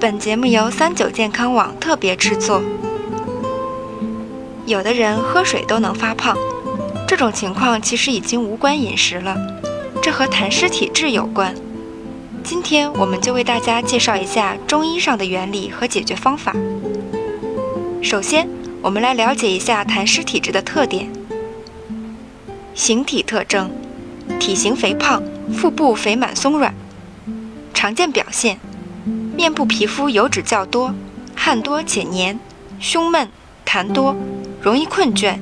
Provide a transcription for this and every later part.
本节目由三九健康网特别制作。有的人喝水都能发胖，这种情况其实已经无关饮食了，这和痰湿体质有关。今天我们就为大家介绍一下中医上的原理和解决方法。首先，我们来了解一下痰湿体质的特点。形体特征：体型肥胖，腹部肥满松软。常见表现。面部皮肤油脂较多，汗多且黏，胸闷，痰多，容易困倦，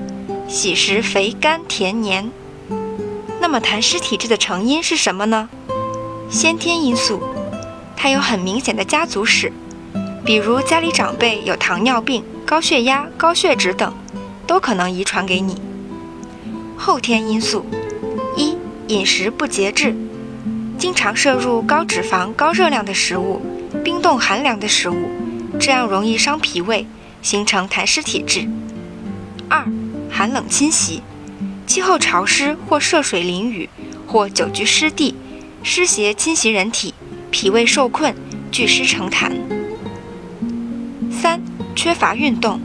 喜食肥甘甜黏。那么痰湿体质的成因是什么呢？先天因素，它有很明显的家族史，比如家里长辈有糖尿病、高血压、高血脂等，都可能遗传给你。后天因素，一饮食不节制，经常摄入高脂肪、高热量的食物。冰冻寒凉的食物，这样容易伤脾胃，形成痰湿体质。二、寒冷侵袭，气候潮湿或涉水淋雨，或久居湿地，湿邪侵袭人体，脾胃受困，聚湿成痰。三、缺乏运动，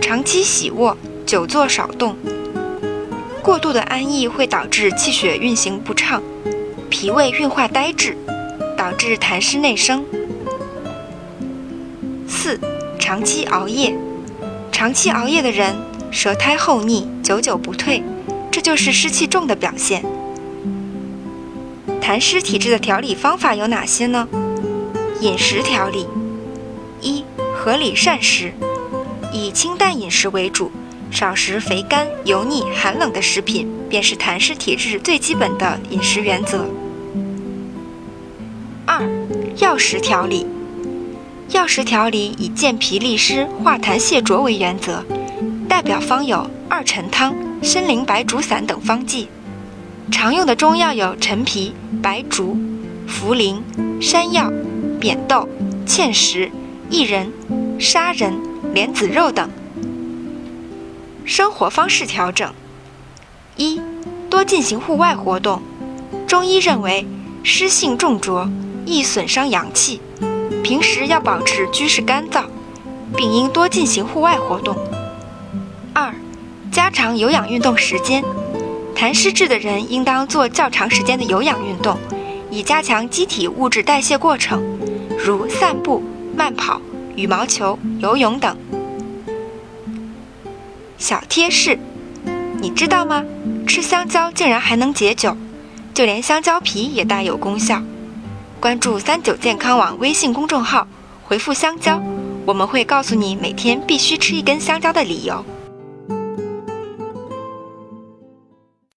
长期喜卧，久坐少动，过度的安逸会导致气血运行不畅，脾胃运化呆滞。导致痰湿内生。四、长期熬夜，长期熬夜的人舌苔厚腻，久久不退，这就是湿气重的表现。痰湿体质的调理方法有哪些呢？饮食调理：一、合理膳食，以清淡饮食为主，少食肥甘、油腻、寒冷的食品，便是痰湿体质最基本的饮食原则。药食调理。药食调理以健脾利湿、化痰泻浊为原则，代表方有二陈汤、参苓白术散等方剂。常用的中药有陈皮、白术、茯苓、山药、扁豆、芡实、薏仁、砂仁、莲子肉等。生活方式调整：一、多进行户外活动。中医认为湿性重浊。易损伤阳气，平时要保持居室干燥，并应多进行户外活动。二、加长有氧运动时间。痰湿质的人应当做较长时间的有氧运动，以加强机体物质代谢过程，如散步、慢跑、羽毛球、游泳等。小贴士，你知道吗？吃香蕉竟然还能解酒，就连香蕉皮也大有功效。关注三九健康网微信公众号，回复“香蕉”，我们会告诉你每天必须吃一根香蕉的理由。